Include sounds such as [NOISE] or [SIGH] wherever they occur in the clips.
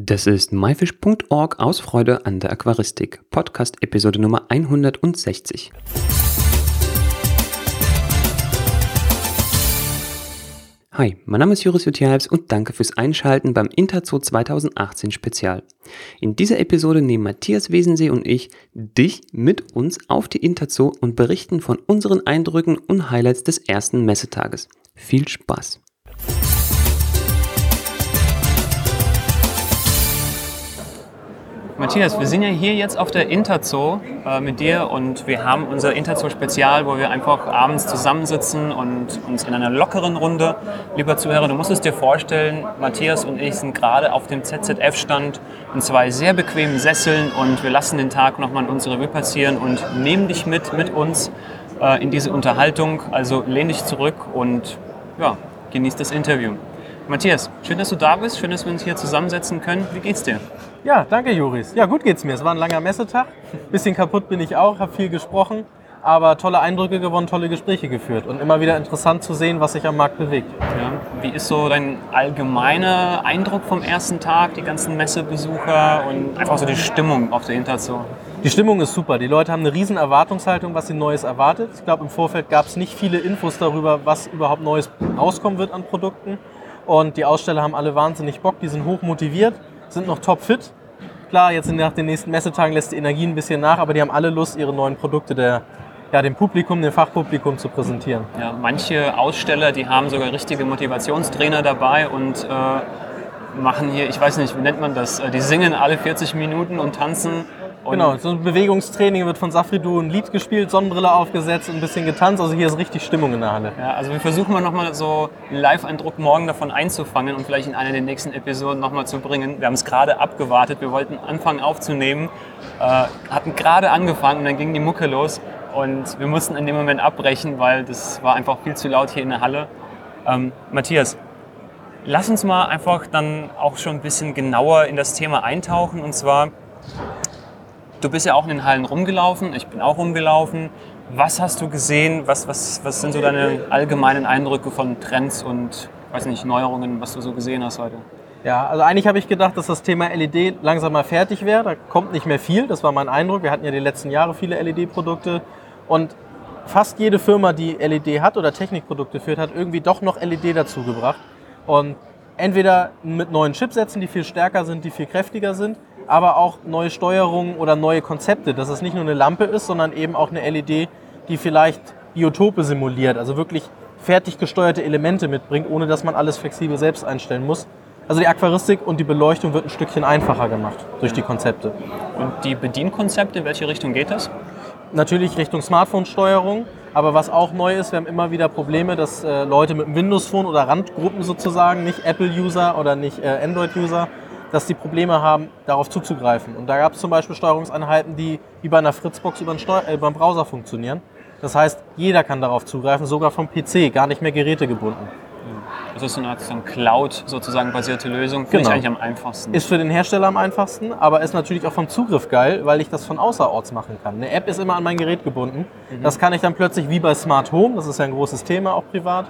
Das ist myfish.org aus Freude an der Aquaristik, Podcast Episode Nummer 160. Hi, mein Name ist Joris Jutjahls und danke fürs Einschalten beim Interzoo 2018 Spezial. In dieser Episode nehmen Matthias Wesensee und ich dich mit uns auf die Interzoo und berichten von unseren Eindrücken und Highlights des ersten Messetages. Viel Spaß! Matthias, wir sind ja hier jetzt auf der Interzoo äh, mit dir und wir haben unser Interzoo-Spezial, wo wir einfach abends zusammensitzen und uns in einer lockeren Runde, lieber Zuhörer, du musst es dir vorstellen, Matthias und ich sind gerade auf dem ZZF-Stand in zwei sehr bequemen Sesseln und wir lassen den Tag nochmal in unsere Revue passieren und nehmen dich mit, mit uns äh, in diese Unterhaltung. Also lehn dich zurück und ja, genieß das Interview. Matthias, schön, dass du da bist. Schön, dass wir uns hier zusammensetzen können. Wie geht's dir? Ja, danke, Joris. Ja, gut geht's mir. Es war ein langer Messetag. Bisschen kaputt bin ich auch, habe viel gesprochen, aber tolle Eindrücke gewonnen, tolle Gespräche geführt und immer wieder interessant zu sehen, was sich am Markt bewegt. Ja. Wie ist so dein allgemeiner Eindruck vom ersten Tag, die ganzen Messebesucher und einfach so die Stimmung auf der Interzoo? Die Stimmung ist super. Die Leute haben eine riesen Erwartungshaltung, was sie Neues erwartet. Ich glaube, im Vorfeld gab es nicht viele Infos darüber, was überhaupt Neues rauskommen wird an Produkten. Und die Aussteller haben alle wahnsinnig Bock, die sind hoch motiviert, sind noch topfit. Klar, jetzt nach den nächsten Messetagen lässt die Energie ein bisschen nach, aber die haben alle Lust, ihre neuen Produkte der, ja, dem Publikum, dem Fachpublikum zu präsentieren. Ja, manche Aussteller, die haben sogar richtige Motivationstrainer dabei und äh, machen hier, ich weiß nicht, wie nennt man das, äh, die singen alle 40 Minuten und tanzen und genau, so ein Bewegungstraining wird von Safridu ein Lied gespielt, Sonnenbrille aufgesetzt und ein bisschen getanzt. Also hier ist richtig Stimmung in der Halle. Ja, also wir versuchen mal nochmal so einen Live-Eindruck morgen davon einzufangen und vielleicht in einer der nächsten Episoden nochmal zu bringen. Wir haben es gerade abgewartet, wir wollten anfangen aufzunehmen, äh, hatten gerade angefangen und dann ging die Mucke los und wir mussten in dem Moment abbrechen, weil das war einfach viel zu laut hier in der Halle. Ähm, Matthias, lass uns mal einfach dann auch schon ein bisschen genauer in das Thema eintauchen und zwar Du bist ja auch in den Hallen rumgelaufen, ich bin auch rumgelaufen. Was hast du gesehen? Was, was, was sind so deine allgemeinen Eindrücke von Trends und weiß nicht, Neuerungen, was du so gesehen hast heute? Ja, also eigentlich habe ich gedacht, dass das Thema LED langsam mal fertig wäre. Da kommt nicht mehr viel, das war mein Eindruck. Wir hatten ja die letzten Jahre viele LED-Produkte und fast jede Firma, die LED hat oder Technikprodukte führt, hat irgendwie doch noch LED dazugebracht. Und entweder mit neuen Chipsätzen, die viel stärker sind, die viel kräftiger sind, aber auch neue Steuerungen oder neue Konzepte, dass es nicht nur eine Lampe ist, sondern eben auch eine LED, die vielleicht Biotope simuliert, also wirklich fertig gesteuerte Elemente mitbringt, ohne dass man alles flexibel selbst einstellen muss. Also die Aquaristik und die Beleuchtung wird ein Stückchen einfacher gemacht durch die Konzepte. Und die Bedienkonzepte, in welche Richtung geht das? Natürlich Richtung Smartphone-Steuerung, aber was auch neu ist, wir haben immer wieder Probleme, dass äh, Leute mit einem Windows-Phone oder Randgruppen sozusagen, nicht Apple-User oder nicht äh, Android-User, dass die Probleme haben, darauf zuzugreifen. Und da gab es zum Beispiel Steuerungseinheiten, die wie bei einer Fritzbox über den, Steu äh, über den Browser funktionieren. Das heißt, jeder kann darauf zugreifen, sogar vom PC, gar nicht mehr gerätegebunden. Das ist so eine Art so Cloud sozusagen basierte Lösung. Finde genau. ich eigentlich am einfachsten. Ist für den Hersteller am einfachsten, aber ist natürlich auch vom Zugriff geil, weil ich das von außerorts machen kann. Eine App ist immer an mein Gerät gebunden. Mhm. Das kann ich dann plötzlich wie bei Smart Home, das ist ja ein großes Thema auch privat,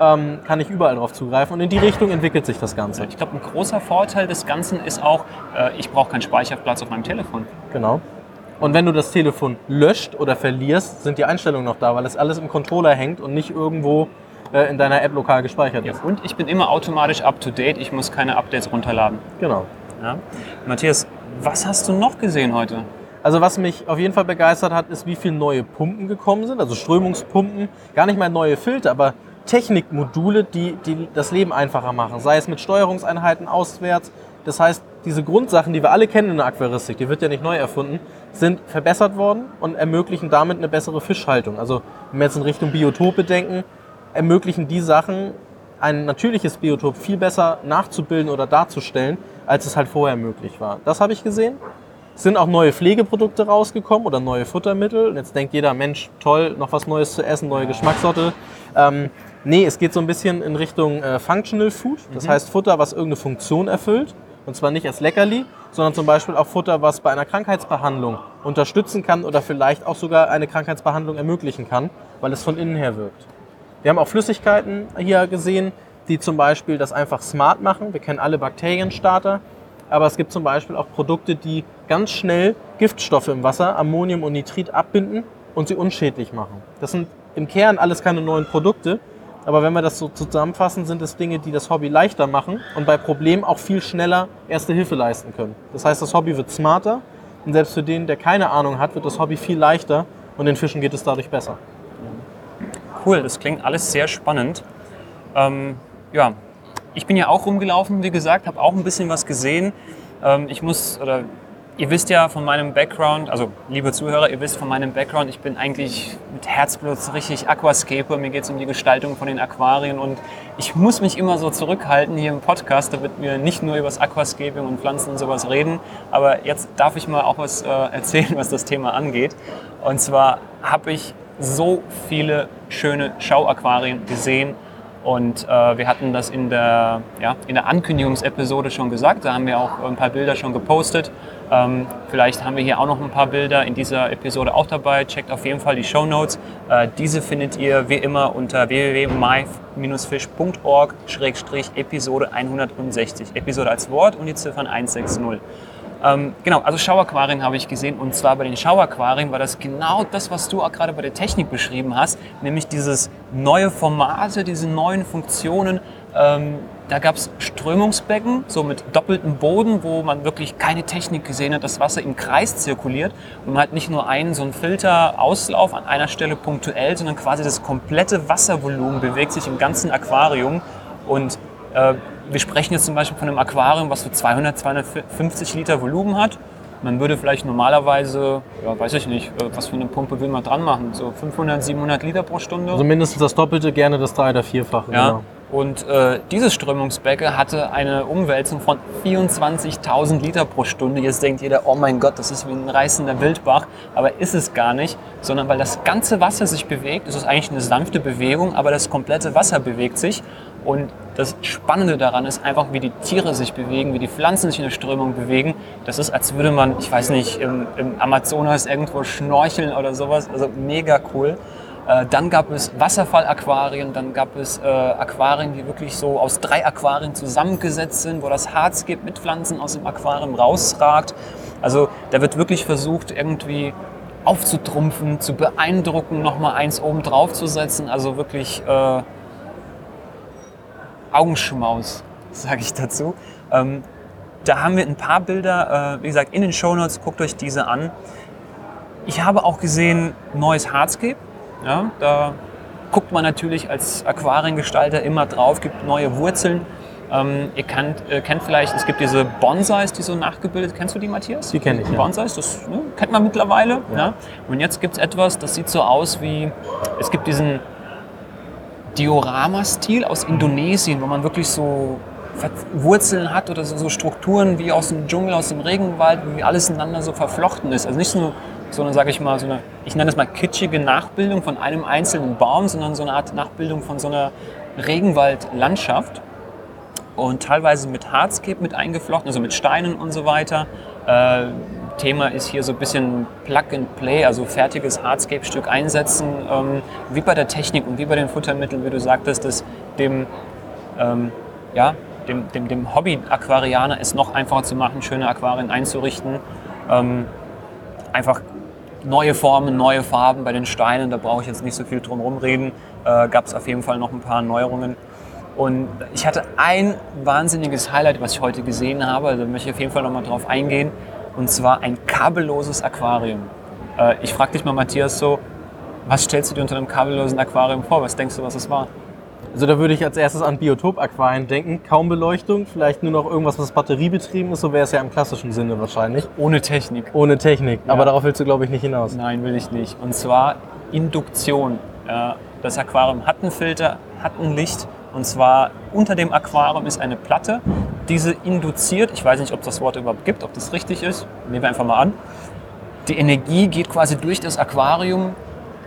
ähm, kann ich überall drauf zugreifen. Und in die Richtung entwickelt sich das Ganze. Ich glaube, ein großer Vorteil des Ganzen ist auch, äh, ich brauche keinen Speicherplatz auf meinem Telefon. Genau. Und wenn du das Telefon löscht oder verlierst, sind die Einstellungen noch da, weil es alles im Controller hängt und nicht irgendwo äh, in deiner App lokal gespeichert ist. Ja, und ich bin immer automatisch up to date, ich muss keine Updates runterladen. Genau. Ja. Matthias, was hast du noch gesehen heute? Also was mich auf jeden Fall begeistert hat, ist, wie viele neue Pumpen gekommen sind, also Strömungspumpen. Gar nicht mal neue Filter, aber Technikmodule, die, die das Leben einfacher machen. Sei es mit Steuerungseinheiten auswärts. Das heißt, diese Grundsachen, die wir alle kennen in der Aquaristik, die wird ja nicht neu erfunden, sind verbessert worden und ermöglichen damit eine bessere Fischhaltung. Also wenn wir jetzt in Richtung Biotope denken, ermöglichen die Sachen, ein natürliches Biotop viel besser nachzubilden oder darzustellen, als es halt vorher möglich war. Das habe ich gesehen. Es sind auch neue Pflegeprodukte rausgekommen oder neue Futtermittel. Und jetzt denkt jeder, Mensch, toll, noch was Neues zu essen, neue Geschmackssorte. Ähm, Nee, es geht so ein bisschen in Richtung äh, Functional Food. Das mhm. heißt Futter, was irgendeine Funktion erfüllt. Und zwar nicht als Leckerli, sondern zum Beispiel auch Futter, was bei einer Krankheitsbehandlung unterstützen kann oder vielleicht auch sogar eine Krankheitsbehandlung ermöglichen kann, weil es von innen her wirkt. Wir haben auch Flüssigkeiten hier gesehen, die zum Beispiel das einfach smart machen. Wir kennen alle Bakterienstarter. aber es gibt zum Beispiel auch Produkte, die ganz schnell Giftstoffe im Wasser, Ammonium und Nitrit abbinden und sie unschädlich machen. Das sind im Kern alles keine neuen Produkte, aber wenn wir das so zusammenfassen, sind es Dinge, die das Hobby leichter machen und bei Problemen auch viel schneller Erste Hilfe leisten können. Das heißt, das Hobby wird smarter und selbst für den, der keine Ahnung hat, wird das Hobby viel leichter und den Fischen geht es dadurch besser. Cool, das klingt alles sehr spannend. Ähm, ja, ich bin ja auch rumgelaufen, wie gesagt, habe auch ein bisschen was gesehen. Ähm, ich muss, oder ihr wisst ja von meinem Background, also liebe Zuhörer, ihr wisst von meinem Background, ich bin eigentlich mit Herzblut richtig Aquascaper. Mir geht es um die Gestaltung von den Aquarien und ich muss mich immer so zurückhalten hier im Podcast, damit wir nicht nur über das Aquascaping und Pflanzen und sowas reden. Aber jetzt darf ich mal auch was äh, [LAUGHS] erzählen, was das Thema angeht. Und zwar habe ich so viele schöne Schauaquarien gesehen und äh, wir hatten das in der, ja, in der Ankündigungsepisode schon gesagt. Da haben wir auch ein paar Bilder schon gepostet. Ähm, vielleicht haben wir hier auch noch ein paar Bilder in dieser Episode auch dabei. Checkt auf jeden Fall die Show Notes. Äh, diese findet ihr wie immer unter www.my-fish.org-episode 160. Episode als Wort und die Ziffern 160. Ähm, genau, also Schauaquarien habe ich gesehen und zwar bei den Schauaquarien war das genau das, was du auch gerade bei der Technik beschrieben hast, nämlich dieses neue Formate, diese neuen Funktionen. Ähm, da gab es Strömungsbecken, so mit doppeltem Boden, wo man wirklich keine Technik gesehen hat, das Wasser im Kreis zirkuliert und man hat nicht nur einen so einen Filterauslauf an einer Stelle punktuell, sondern quasi das komplette Wasservolumen bewegt sich im ganzen Aquarium und äh, wir sprechen jetzt zum Beispiel von einem Aquarium, was so 200, 250 Liter Volumen hat. Man würde vielleicht normalerweise, ja, weiß ich nicht, äh, was für eine Pumpe will man dran machen, so 500, 700 Liter pro Stunde. Also mindestens das Doppelte, gerne das drei- oder vierfache. Ja. Genau. Und äh, dieses Strömungsbecken hatte eine Umwälzung von 24.000 Liter pro Stunde. Jetzt denkt jeder, oh mein Gott, das ist wie ein reißender Wildbach. Aber ist es gar nicht, sondern weil das ganze Wasser sich bewegt. Es ist eigentlich eine sanfte Bewegung, aber das komplette Wasser bewegt sich. Und das Spannende daran ist einfach, wie die Tiere sich bewegen, wie die Pflanzen sich in der Strömung bewegen. Das ist, als würde man, ich weiß nicht, im, im Amazonas irgendwo schnorcheln oder sowas. Also mega cool. Äh, dann gab es Wasserfallaquarien, dann gab es äh, Aquarien, die wirklich so aus drei Aquarien zusammengesetzt sind, wo das Harz gibt mit Pflanzen aus dem Aquarium rausragt. Also da wird wirklich versucht, irgendwie aufzutrumpfen, zu beeindrucken, nochmal eins oben drauf zu setzen. Also wirklich äh, Augenschmaus, sage ich dazu. Ähm, da haben wir ein paar Bilder, äh, wie gesagt, in den Shownotes, guckt euch diese an. Ich habe auch gesehen neues Hardscape. Ja, da guckt man natürlich als Aquariengestalter immer drauf, gibt neue Wurzeln. Ähm, ihr kennt, äh, kennt, vielleicht, es gibt diese Bonsais, die so nachgebildet. Kennst du die, Matthias? Die kenne ich. Ja. Bonsais, das ne, kennt man mittlerweile. Ja. Und jetzt gibt es etwas, das sieht so aus wie, es gibt diesen Diorama-Stil aus Indonesien, wo man wirklich so Wurzeln hat oder so, so, Strukturen wie aus dem Dschungel, aus dem Regenwald, wie alles ineinander so verflochten ist. Also nicht nur so eine, sage ich mal, so eine, ich nenne das mal kitschige Nachbildung von einem einzelnen Baum, sondern so eine Art Nachbildung von so einer Regenwaldlandschaft. Und teilweise mit Hardscape mit eingeflochten, also mit Steinen und so weiter. Äh, Thema ist hier so ein bisschen Plug and Play, also fertiges Hardscape-Stück einsetzen, ähm, wie bei der Technik und wie bei den Futtermitteln, wie du sagtest, dass dem, ähm, ja, dem, dem, dem Hobby-Aquarianer es noch einfacher zu machen, schöne Aquarien einzurichten. Ähm, einfach neue Formen, neue Farben bei den Steinen, da brauche ich jetzt nicht so viel drum reden. Äh, Gab es auf jeden Fall noch ein paar Neuerungen. Und ich hatte ein wahnsinniges Highlight, was ich heute gesehen habe, also da möchte ich auf jeden Fall nochmal drauf eingehen und zwar ein kabelloses Aquarium. Äh, ich frage dich mal, Matthias, so, was stellst du dir unter einem kabellosen Aquarium vor? Was denkst du, was es war? Also da würde ich als erstes an Biotop-Aquarien denken. Kaum Beleuchtung, vielleicht nur noch irgendwas, was batteriebetrieben ist. So wäre es ja im klassischen Sinne wahrscheinlich. Ohne Technik. Ohne Technik. Ja. Aber darauf willst du, glaube ich, nicht hinaus. Nein, will ich nicht. Und zwar Induktion. Das Aquarium hat einen Filter, hat ein Licht. Und zwar unter dem Aquarium ist eine Platte, diese induziert, ich weiß nicht, ob das Wort überhaupt gibt, ob das richtig ist, nehmen wir einfach mal an. Die Energie geht quasi durch das Aquarium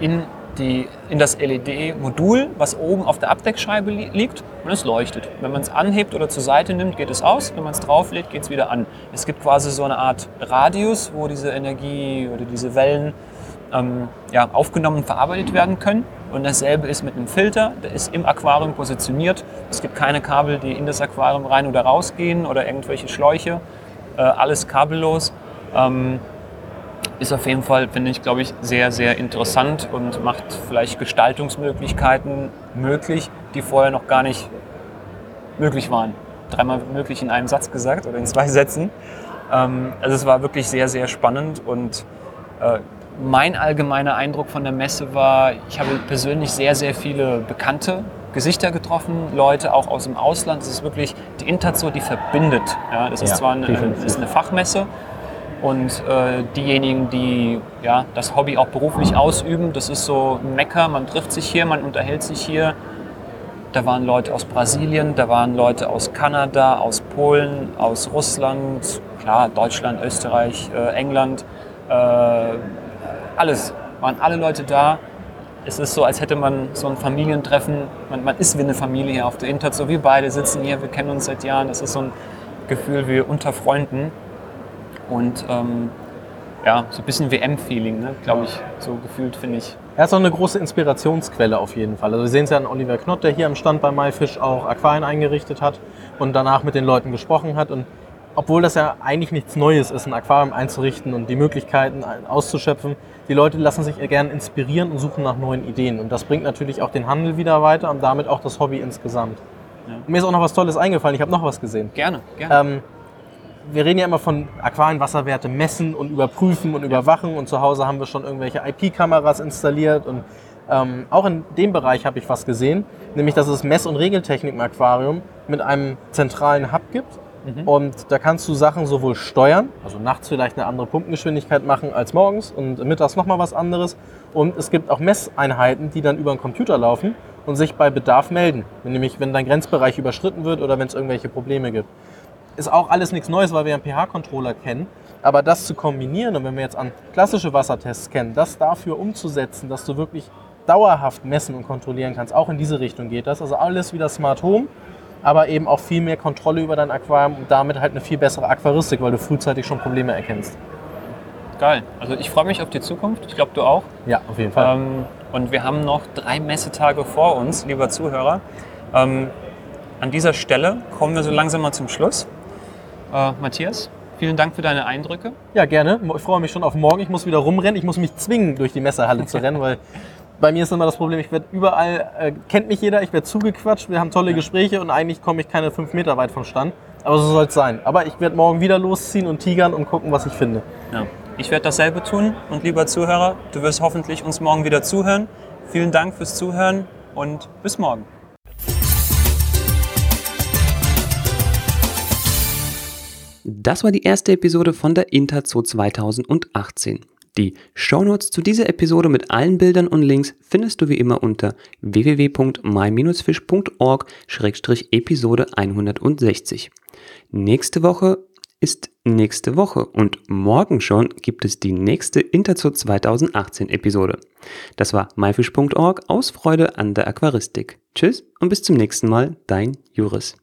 in, die, in das LED-Modul, was oben auf der Abdeckscheibe li liegt und es leuchtet. Wenn man es anhebt oder zur Seite nimmt, geht es aus. Wenn man es drauflädt, geht es wieder an. Es gibt quasi so eine Art Radius, wo diese Energie oder diese Wellen ähm, ja, aufgenommen und verarbeitet werden können. Und dasselbe ist mit einem Filter, der ist im Aquarium positioniert. Es gibt keine Kabel, die in das Aquarium rein oder rausgehen oder irgendwelche Schläuche. äh, alles kabellos. Ähm, ist auf jeden Fall, finde ich, glaube ich, sehr, sehr interessant und macht vielleicht Gestaltungsmöglichkeiten möglich, die vorher noch gar nicht möglich waren. Dreimal möglich in einem Satz gesagt oder in zwei [LAUGHS] Sätzen. Ähm, also es war wirklich sehr, sehr spannend und äh, mein allgemeiner Eindruck von der Messe war, ich habe persönlich sehr, sehr viele bekannte Gesichter getroffen, Leute auch aus dem Ausland. Es ist wirklich die Interzo, die verbindet. Ja, das ist Ja, zwar eine, ist eine Fachmesse und äh, diejenigen, die ja, das Hobby auch beruflich ausüben, das ist so ein Mecker. Man trifft sich hier, man unterhält sich hier. Da waren Leute aus Brasilien, da waren Leute aus Kanada, aus Polen, aus Russland, klar, Deutschland, Österreich, äh, England. Äh, alles, waren alle Leute da. Es ist so, als hätte man so ein Familientreffen. Man, man ist wie eine Familie hier auf der Internet. So wir beide sitzen hier, wir kennen uns seit Jahren. Das ist so ein Gefühl wie unter Freunden. Und ähm, ja, so ein bisschen WM-Feeling, ne? glaube ich, so gefühlt, finde ich. Er ist auch eine große Inspirationsquelle auf jeden Fall. Also wir sehen es ja an Oliver Knott, der hier am Stand bei MyFish auch Aquarien eingerichtet hat und danach mit den Leuten gesprochen hat. Und obwohl das ja eigentlich nichts Neues ist, ein Aquarium einzurichten und die Möglichkeiten auszuschöpfen, die Leute lassen sich gern inspirieren und suchen nach neuen Ideen. Und das bringt natürlich auch den Handel wieder weiter und damit auch das Hobby insgesamt. Ja. Mir ist auch noch was Tolles eingefallen. Ich habe noch was gesehen. Gerne, gerne. Ähm, wir reden ja immer von Aquarienwasserwerte messen und überprüfen und überwachen und zu Hause haben wir schon irgendwelche IP-Kameras installiert und ähm, auch in dem Bereich habe ich was gesehen, nämlich dass es Mess- und Regeltechnik im Aquarium mit einem zentralen Hub gibt und da kannst du Sachen sowohl steuern, also nachts vielleicht eine andere Pumpengeschwindigkeit machen als morgens und mittags nochmal was anderes. Und es gibt auch Messeinheiten, die dann über den Computer laufen und sich bei Bedarf melden, nämlich wenn dein Grenzbereich überschritten wird oder wenn es irgendwelche Probleme gibt. Ist auch alles nichts Neues, weil wir einen pH-Controller kennen. Aber das zu kombinieren und wenn wir jetzt an klassische Wassertests kennen, das dafür umzusetzen, dass du wirklich dauerhaft messen und kontrollieren kannst, auch in diese Richtung geht das. Also alles wieder Smart Home, aber eben auch viel mehr Kontrolle über dein Aquarium und damit halt eine viel bessere Aquaristik, weil du frühzeitig schon Probleme erkennst. Geil. Also ich freue mich auf die Zukunft. Ich glaube, du auch. Ja, auf jeden Fall. Ähm, und wir haben noch drei Messetage vor uns, lieber Zuhörer. Ähm, an dieser Stelle kommen wir so langsam mal zum Schluss. Äh, Matthias, vielen Dank für deine Eindrücke. Ja, gerne. Ich freue mich schon auf morgen. Ich muss wieder rumrennen. Ich muss mich zwingen, durch die Messehalle zu [LAUGHS] rennen, weil bei mir ist immer das Problem, ich werde überall, äh, kennt mich jeder, ich werde zugequatscht, wir haben tolle Gespräche und eigentlich komme ich keine fünf Meter weit vom Stand. Aber so soll es sein. Aber ich werde morgen wieder losziehen und tigern und gucken, was ich finde. Ja. Ich werde dasselbe tun. Und lieber Zuhörer, du wirst hoffentlich uns morgen wieder zuhören. Vielen Dank fürs Zuhören und bis morgen. Das war die erste Episode von der Interzo 2018. Die Shownotes zu dieser Episode mit allen Bildern und Links findest du wie immer unter www.my-fish.org-episode 160. Nächste Woche ist nächste Woche und morgen schon gibt es die nächste Interzo 2018 Episode. Das war myfish.org aus Freude an der Aquaristik. Tschüss und bis zum nächsten Mal, dein Juris.